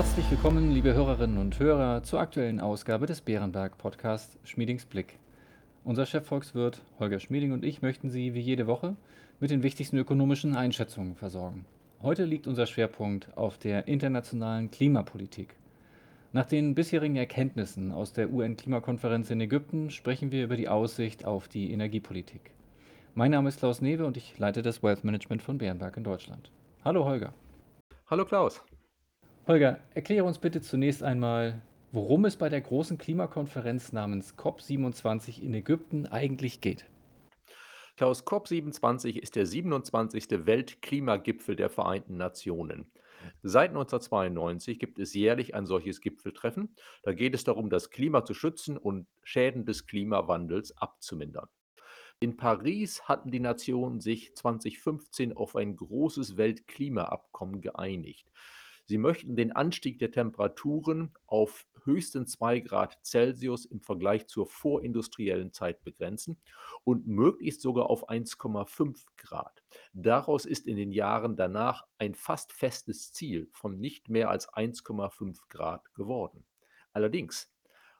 Herzlich willkommen, liebe Hörerinnen und Hörer, zur aktuellen Ausgabe des Bärenberg Podcast Schmiedings Blick. Unser Chefvolkswirt Holger Schmieding und ich möchten Sie wie jede Woche mit den wichtigsten ökonomischen Einschätzungen versorgen. Heute liegt unser Schwerpunkt auf der internationalen Klimapolitik. Nach den bisherigen Erkenntnissen aus der UN-Klimakonferenz in Ägypten sprechen wir über die Aussicht auf die Energiepolitik. Mein Name ist Klaus Newe und ich leite das Wealth Management von Bärenberg in Deutschland. Hallo Holger. Hallo Klaus. Holger, erkläre uns bitte zunächst einmal, worum es bei der großen Klimakonferenz namens COP27 in Ägypten eigentlich geht. Klaus, COP27 ist der 27. Weltklimagipfel der Vereinten Nationen. Seit 1992 gibt es jährlich ein solches Gipfeltreffen. Da geht es darum, das Klima zu schützen und Schäden des Klimawandels abzumindern. In Paris hatten die Nationen sich 2015 auf ein großes Weltklimaabkommen geeinigt. Sie möchten den Anstieg der Temperaturen auf höchstens 2 Grad Celsius im Vergleich zur vorindustriellen Zeit begrenzen und möglichst sogar auf 1,5 Grad. Daraus ist in den Jahren danach ein fast festes Ziel von nicht mehr als 1,5 Grad geworden. Allerdings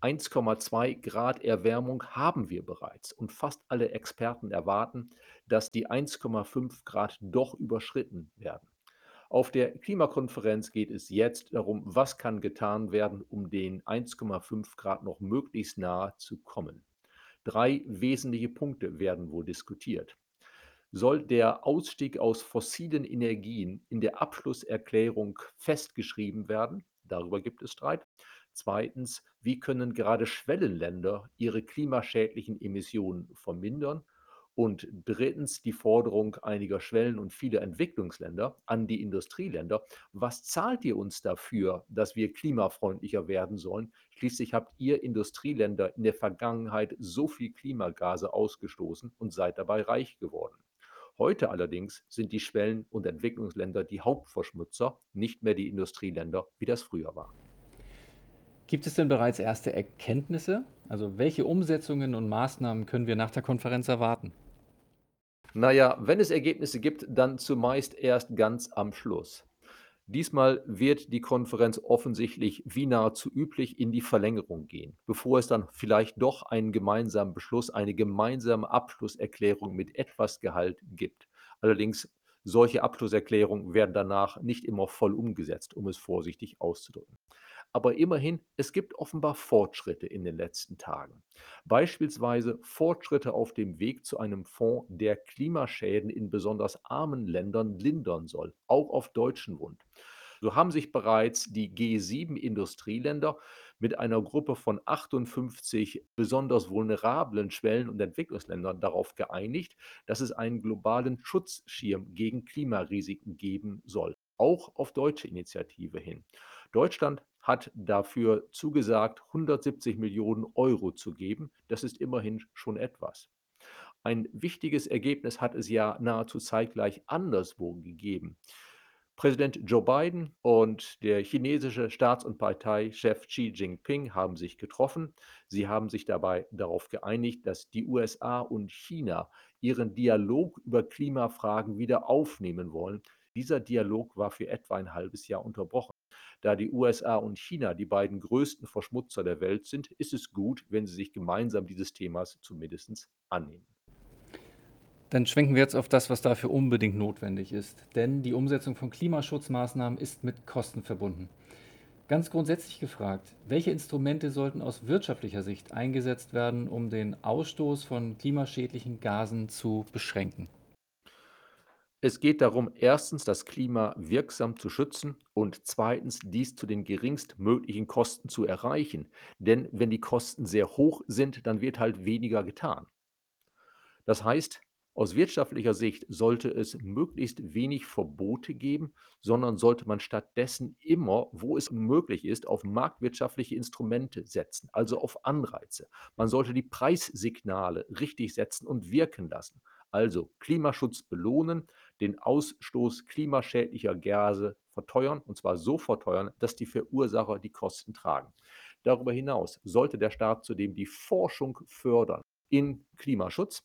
1,2 Grad Erwärmung haben wir bereits und fast alle Experten erwarten, dass die 1,5 Grad doch überschritten werden. Auf der Klimakonferenz geht es jetzt darum, was kann getan werden, um den 1,5 Grad noch möglichst nahe zu kommen. Drei wesentliche Punkte werden wohl diskutiert. Soll der Ausstieg aus fossilen Energien in der Abschlusserklärung festgeschrieben werden? Darüber gibt es Streit. Zweitens, wie können gerade Schwellenländer ihre klimaschädlichen Emissionen vermindern? Und drittens die Forderung einiger Schwellen- und vieler Entwicklungsländer an die Industrieländer. Was zahlt ihr uns dafür, dass wir klimafreundlicher werden sollen? Schließlich habt ihr Industrieländer in der Vergangenheit so viel Klimagase ausgestoßen und seid dabei reich geworden. Heute allerdings sind die Schwellen- und Entwicklungsländer die Hauptverschmutzer, nicht mehr die Industrieländer, wie das früher war. Gibt es denn bereits erste Erkenntnisse? Also welche Umsetzungen und Maßnahmen können wir nach der Konferenz erwarten? Naja, wenn es Ergebnisse gibt, dann zumeist erst ganz am Schluss. Diesmal wird die Konferenz offensichtlich wie nahezu üblich in die Verlängerung gehen, bevor es dann vielleicht doch einen gemeinsamen Beschluss, eine gemeinsame Abschlusserklärung mit etwas Gehalt gibt. Allerdings, solche Abschlusserklärungen werden danach nicht immer voll umgesetzt, um es vorsichtig auszudrücken. Aber immerhin, es gibt offenbar Fortschritte in den letzten Tagen. Beispielsweise Fortschritte auf dem Weg zu einem Fonds, der Klimaschäden in besonders armen Ländern lindern soll, auch auf deutschen Wund. So haben sich bereits die G7-Industrieländer mit einer Gruppe von 58 besonders vulnerablen Schwellen- und Entwicklungsländern darauf geeinigt, dass es einen globalen Schutzschirm gegen Klimarisiken geben soll, auch auf deutsche Initiative hin. Deutschland hat dafür zugesagt, 170 Millionen Euro zu geben. Das ist immerhin schon etwas. Ein wichtiges Ergebnis hat es ja nahezu zeitgleich anderswo gegeben. Präsident Joe Biden und der chinesische Staats- und Parteichef Xi Jinping haben sich getroffen. Sie haben sich dabei darauf geeinigt, dass die USA und China ihren Dialog über Klimafragen wieder aufnehmen wollen. Dieser Dialog war für etwa ein halbes Jahr unterbrochen. Da die USA und China die beiden größten Verschmutzer der Welt sind, ist es gut, wenn sie sich gemeinsam dieses Themas zumindest annehmen. Dann schwenken wir jetzt auf das, was dafür unbedingt notwendig ist. Denn die Umsetzung von Klimaschutzmaßnahmen ist mit Kosten verbunden. Ganz grundsätzlich gefragt, welche Instrumente sollten aus wirtschaftlicher Sicht eingesetzt werden, um den Ausstoß von klimaschädlichen Gasen zu beschränken? Es geht darum, erstens das Klima wirksam zu schützen und zweitens dies zu den geringstmöglichen Kosten zu erreichen. Denn wenn die Kosten sehr hoch sind, dann wird halt weniger getan. Das heißt, aus wirtschaftlicher Sicht sollte es möglichst wenig Verbote geben, sondern sollte man stattdessen immer, wo es möglich ist, auf marktwirtschaftliche Instrumente setzen, also auf Anreize. Man sollte die Preissignale richtig setzen und wirken lassen. Also Klimaschutz belohnen, den Ausstoß klimaschädlicher Gase verteuern, und zwar so verteuern, dass die Verursacher die Kosten tragen. Darüber hinaus sollte der Staat zudem die Forschung fördern in Klimaschutz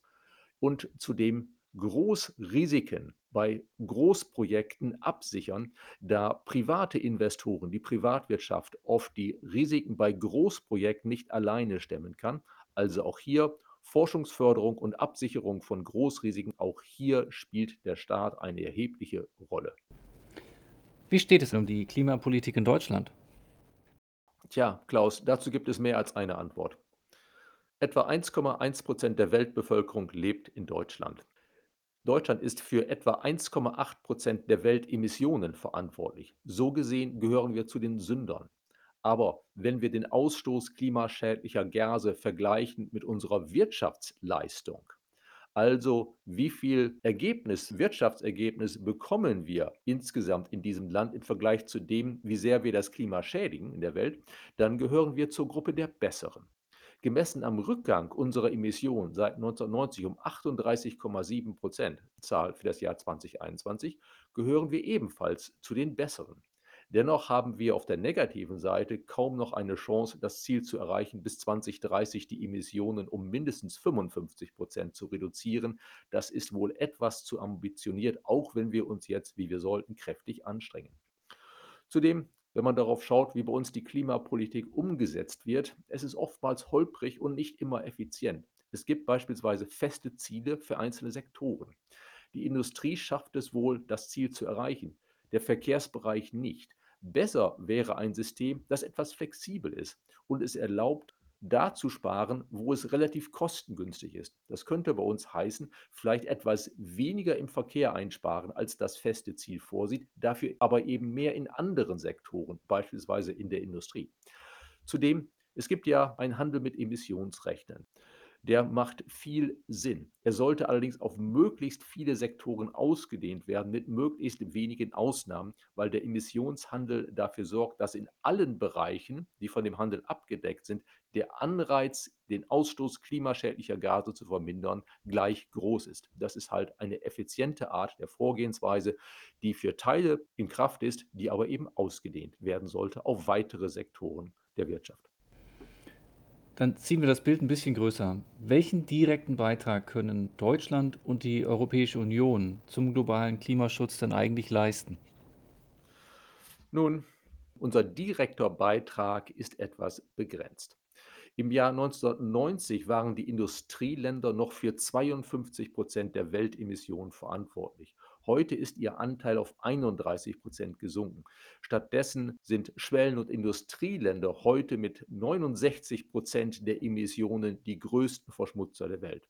und zudem Großrisiken bei Großprojekten absichern, da private Investoren, die Privatwirtschaft oft die Risiken bei Großprojekten nicht alleine stemmen kann. Also auch hier Forschungsförderung und Absicherung von Großrisiken, auch hier spielt der Staat eine erhebliche Rolle. Wie steht es um die Klimapolitik in Deutschland? Tja, Klaus, dazu gibt es mehr als eine Antwort. Etwa 1,1 Prozent der Weltbevölkerung lebt in Deutschland. Deutschland ist für etwa 1,8 Prozent der Weltemissionen verantwortlich. So gesehen gehören wir zu den Sündern. Aber wenn wir den Ausstoß klimaschädlicher Gase vergleichen mit unserer Wirtschaftsleistung, also wie viel Ergebnis, Wirtschaftsergebnis bekommen wir insgesamt in diesem Land im Vergleich zu dem, wie sehr wir das Klima schädigen in der Welt, dann gehören wir zur Gruppe der Besseren. Gemessen am Rückgang unserer Emissionen seit 1990 um 38,7 Prozent, Zahl für das Jahr 2021, gehören wir ebenfalls zu den Besseren. Dennoch haben wir auf der negativen Seite kaum noch eine Chance, das Ziel zu erreichen, bis 2030 die Emissionen um mindestens 55 Prozent zu reduzieren. Das ist wohl etwas zu ambitioniert, auch wenn wir uns jetzt, wie wir sollten, kräftig anstrengen. Zudem wenn man darauf schaut, wie bei uns die Klimapolitik umgesetzt wird, es ist oftmals holprig und nicht immer effizient. Es gibt beispielsweise feste Ziele für einzelne Sektoren. Die Industrie schafft es wohl, das Ziel zu erreichen der Verkehrsbereich nicht. Besser wäre ein System, das etwas flexibel ist und es erlaubt, da zu sparen, wo es relativ kostengünstig ist. Das könnte bei uns heißen, vielleicht etwas weniger im Verkehr einsparen, als das feste Ziel vorsieht, dafür aber eben mehr in anderen Sektoren, beispielsweise in der Industrie. Zudem, es gibt ja einen Handel mit Emissionsrechten der macht viel Sinn. Er sollte allerdings auf möglichst viele Sektoren ausgedehnt werden, mit möglichst wenigen Ausnahmen, weil der Emissionshandel dafür sorgt, dass in allen Bereichen, die von dem Handel abgedeckt sind, der Anreiz, den Ausstoß klimaschädlicher Gase zu vermindern, gleich groß ist. Das ist halt eine effiziente Art der Vorgehensweise, die für Teile in Kraft ist, die aber eben ausgedehnt werden sollte auf weitere Sektoren der Wirtschaft. Dann ziehen wir das Bild ein bisschen größer. Welchen direkten Beitrag können Deutschland und die Europäische Union zum globalen Klimaschutz denn eigentlich leisten? Nun, unser direkter Beitrag ist etwas begrenzt. Im Jahr 1990 waren die Industrieländer noch für 52 Prozent der Weltemissionen verantwortlich. Heute ist ihr Anteil auf 31 Prozent gesunken. Stattdessen sind Schwellen- und Industrieländer heute mit 69 Prozent der Emissionen die größten Verschmutzer der Welt.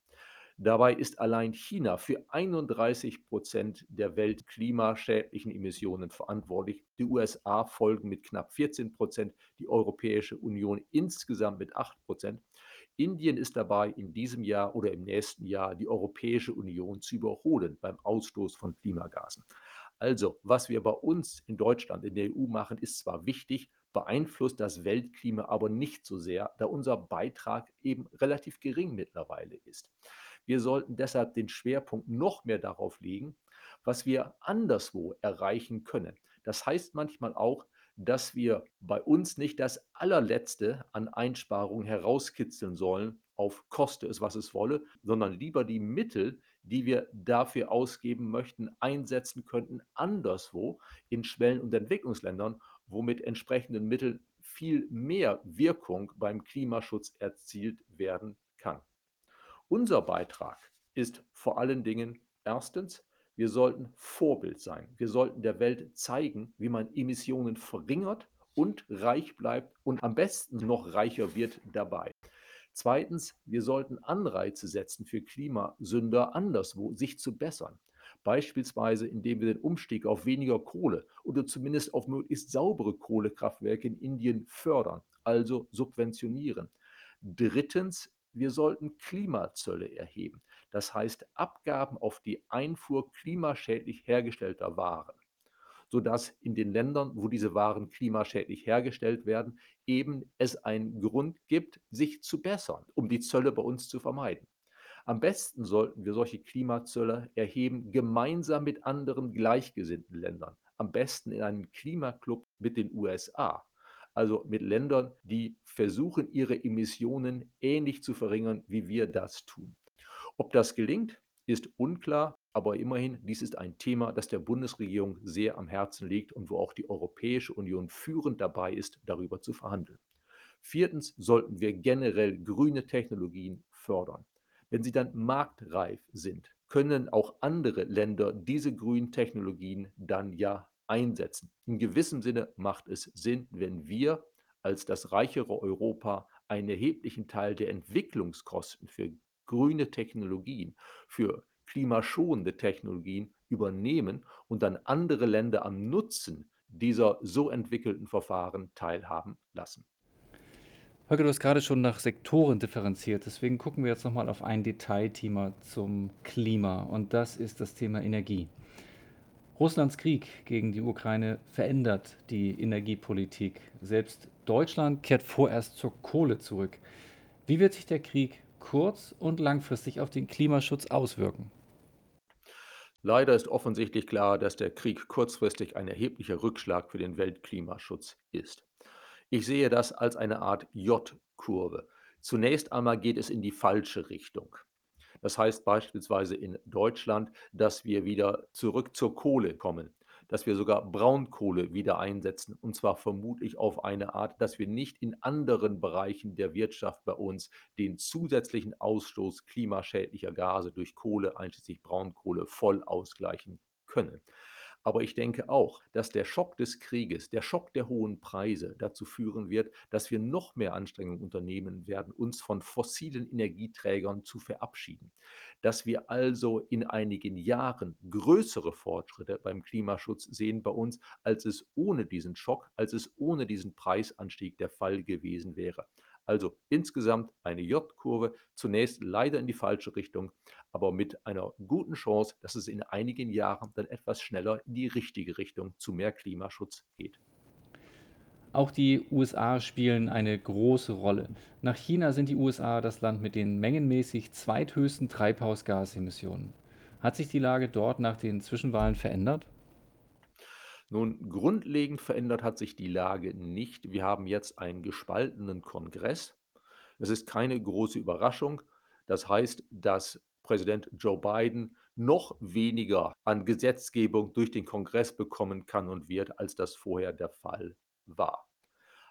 Dabei ist allein China für 31 Prozent der weltklimaschädlichen Emissionen verantwortlich. Die USA folgen mit knapp 14 Prozent, die Europäische Union insgesamt mit 8 Prozent. Indien ist dabei, in diesem Jahr oder im nächsten Jahr die Europäische Union zu überholen beim Ausstoß von Klimagasen. Also, was wir bei uns in Deutschland, in der EU machen, ist zwar wichtig, beeinflusst das Weltklima aber nicht so sehr, da unser Beitrag eben relativ gering mittlerweile ist. Wir sollten deshalb den Schwerpunkt noch mehr darauf legen, was wir anderswo erreichen können. Das heißt manchmal auch, dass wir bei uns nicht das allerletzte an Einsparungen herauskitzeln sollen, auf koste es, was es wolle, sondern lieber die Mittel, die wir dafür ausgeben möchten, einsetzen könnten anderswo in Schwellen- und Entwicklungsländern, wo mit entsprechenden Mitteln viel mehr Wirkung beim Klimaschutz erzielt werden kann. Unser Beitrag ist vor allen Dingen erstens wir sollten Vorbild sein. Wir sollten der Welt zeigen, wie man Emissionen verringert und reich bleibt und am besten noch reicher wird dabei. Zweitens, wir sollten Anreize setzen für Klimasünder anderswo, sich zu bessern. Beispielsweise, indem wir den Umstieg auf weniger Kohle oder zumindest auf möglichst saubere Kohlekraftwerke in Indien fördern, also subventionieren. Drittens, wir sollten Klimazölle erheben. Das heißt Abgaben auf die Einfuhr klimaschädlich hergestellter Waren, sodass in den Ländern, wo diese Waren klimaschädlich hergestellt werden, eben es einen Grund gibt, sich zu bessern, um die Zölle bei uns zu vermeiden. Am besten sollten wir solche Klimazölle erheben, gemeinsam mit anderen gleichgesinnten Ländern. Am besten in einem Klimaclub mit den USA also mit Ländern, die versuchen, ihre Emissionen ähnlich zu verringern, wie wir das tun. Ob das gelingt, ist unklar. aber immerhin, dies ist ein Thema, das der Bundesregierung sehr am Herzen liegt und wo auch die Europäische Union führend dabei ist, darüber zu verhandeln. Viertens sollten wir generell grüne Technologien fördern. Wenn sie dann marktreif sind, können auch andere Länder diese grünen Technologien dann ja einsetzen. In gewissem Sinne macht es Sinn, wenn wir als das reichere Europa einen erheblichen Teil der Entwicklungskosten für grüne Technologien, für klimaschonende Technologien übernehmen und dann andere Länder am Nutzen dieser so entwickelten Verfahren teilhaben lassen. Holger, du hast gerade schon nach Sektoren differenziert. Deswegen gucken wir jetzt nochmal auf ein Detailthema zum Klima. Und das ist das Thema Energie. Russlands Krieg gegen die Ukraine verändert die Energiepolitik. Selbst Deutschland kehrt vorerst zur Kohle zurück. Wie wird sich der Krieg kurz- und langfristig auf den Klimaschutz auswirken? Leider ist offensichtlich klar, dass der Krieg kurzfristig ein erheblicher Rückschlag für den Weltklimaschutz ist. Ich sehe das als eine Art J-Kurve. Zunächst einmal geht es in die falsche Richtung. Das heißt beispielsweise in Deutschland, dass wir wieder zurück zur Kohle kommen, dass wir sogar Braunkohle wieder einsetzen, und zwar vermutlich auf eine Art, dass wir nicht in anderen Bereichen der Wirtschaft bei uns den zusätzlichen Ausstoß klimaschädlicher Gase durch Kohle, einschließlich Braunkohle, voll ausgleichen können. Aber ich denke auch, dass der Schock des Krieges, der Schock der hohen Preise dazu führen wird, dass wir noch mehr Anstrengungen unternehmen werden, uns von fossilen Energieträgern zu verabschieden. Dass wir also in einigen Jahren größere Fortschritte beim Klimaschutz sehen bei uns, als es ohne diesen Schock, als es ohne diesen Preisanstieg der Fall gewesen wäre. Also insgesamt eine J-Kurve, zunächst leider in die falsche Richtung, aber mit einer guten Chance, dass es in einigen Jahren dann etwas schneller in die richtige Richtung zu mehr Klimaschutz geht. Auch die USA spielen eine große Rolle. Nach China sind die USA das Land mit den mengenmäßig zweithöchsten Treibhausgasemissionen. Hat sich die Lage dort nach den Zwischenwahlen verändert? Nun, grundlegend verändert hat sich die Lage nicht. Wir haben jetzt einen gespaltenen Kongress. Es ist keine große Überraschung. Das heißt, dass Präsident Joe Biden noch weniger an Gesetzgebung durch den Kongress bekommen kann und wird, als das vorher der Fall war.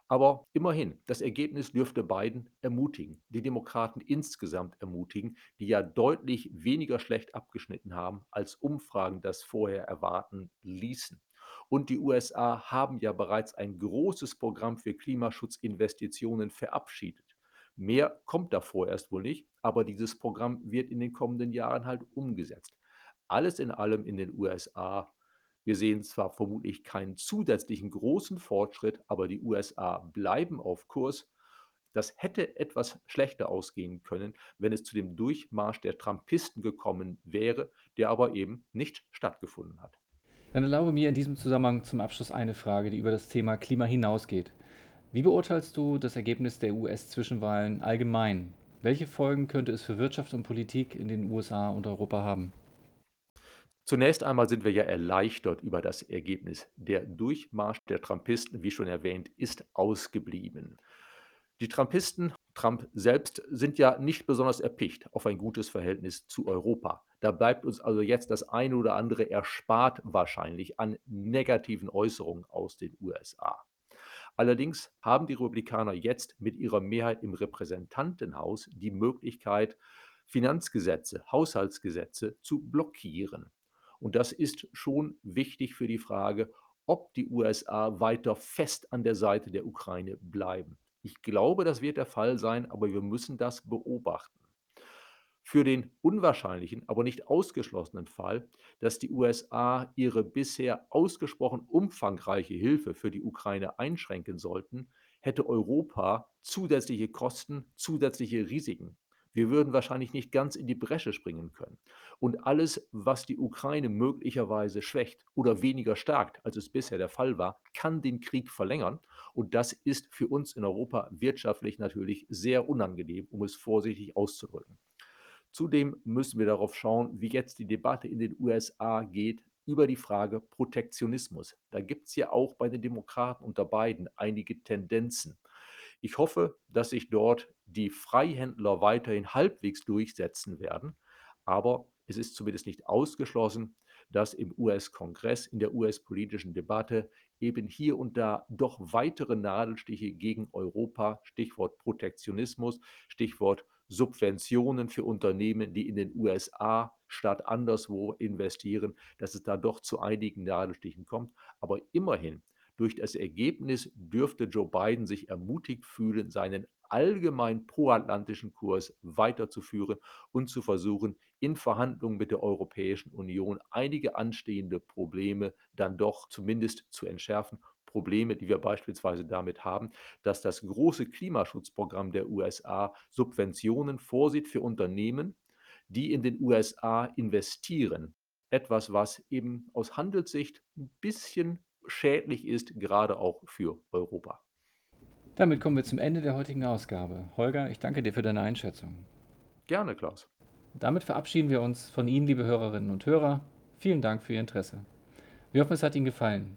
Aber immerhin, das Ergebnis dürfte Biden ermutigen, die Demokraten insgesamt ermutigen, die ja deutlich weniger schlecht abgeschnitten haben, als Umfragen das vorher erwarten ließen. Und die USA haben ja bereits ein großes Programm für Klimaschutzinvestitionen verabschiedet. Mehr kommt da vorerst wohl nicht, aber dieses Programm wird in den kommenden Jahren halt umgesetzt. Alles in allem in den USA. Wir sehen zwar vermutlich keinen zusätzlichen großen Fortschritt, aber die USA bleiben auf Kurs. Das hätte etwas schlechter ausgehen können, wenn es zu dem Durchmarsch der Trumpisten gekommen wäre, der aber eben nicht stattgefunden hat. Dann erlaube mir in diesem Zusammenhang zum Abschluss eine Frage, die über das Thema Klima hinausgeht. Wie beurteilst du das Ergebnis der US-Zwischenwahlen allgemein? Welche Folgen könnte es für Wirtschaft und Politik in den USA und Europa haben? Zunächst einmal sind wir ja erleichtert über das Ergebnis. Der Durchmarsch der Trumpisten, wie schon erwähnt, ist ausgeblieben. Die Trumpisten, Trump selbst, sind ja nicht besonders erpicht auf ein gutes Verhältnis zu Europa. Da bleibt uns also jetzt das eine oder andere erspart wahrscheinlich an negativen Äußerungen aus den USA. Allerdings haben die Republikaner jetzt mit ihrer Mehrheit im Repräsentantenhaus die Möglichkeit, Finanzgesetze, Haushaltsgesetze zu blockieren. Und das ist schon wichtig für die Frage, ob die USA weiter fest an der Seite der Ukraine bleiben. Ich glaube, das wird der Fall sein, aber wir müssen das beobachten. Für den unwahrscheinlichen, aber nicht ausgeschlossenen Fall, dass die USA ihre bisher ausgesprochen umfangreiche Hilfe für die Ukraine einschränken sollten, hätte Europa zusätzliche Kosten, zusätzliche Risiken. Wir würden wahrscheinlich nicht ganz in die Bresche springen können. Und alles, was die Ukraine möglicherweise schwächt oder weniger stärkt, als es bisher der Fall war, kann den Krieg verlängern. Und das ist für uns in Europa wirtschaftlich natürlich sehr unangenehm, um es vorsichtig auszudrücken. Zudem müssen wir darauf schauen, wie jetzt die Debatte in den USA geht über die Frage Protektionismus. Da gibt es ja auch bei den Demokraten unter beiden einige Tendenzen. Ich hoffe, dass sich dort die Freihändler weiterhin halbwegs durchsetzen werden. Aber Es ist zumindest nicht ausgeschlossen, dass im US-Kongress, in der US-politischen Debatte eben hier und da doch weitere Nadelstiche gegen Europa, Stichwort Protektionismus, Stichwort Subventionen für Unternehmen, die in den USA statt anderswo investieren, dass es da doch zu einigen Nadelstichen kommt. Aber immerhin, durch das Ergebnis dürfte Joe Biden sich ermutigt fühlen, seinen allgemein proatlantischen Kurs weiterzuführen und zu versuchen, in Verhandlungen mit der Europäischen Union einige anstehende Probleme dann doch zumindest zu entschärfen. Probleme, die wir beispielsweise damit haben, dass das große Klimaschutzprogramm der USA Subventionen vorsieht für Unternehmen, die in den USA investieren. Etwas, was eben aus Handelssicht ein bisschen schädlich ist, gerade auch für Europa. Damit kommen wir zum Ende der heutigen Ausgabe. Holger, ich danke dir für deine Einschätzung. Gerne, Klaus. Damit verabschieden wir uns von Ihnen, liebe Hörerinnen und Hörer. Vielen Dank für Ihr Interesse. Wir hoffen, es hat Ihnen gefallen.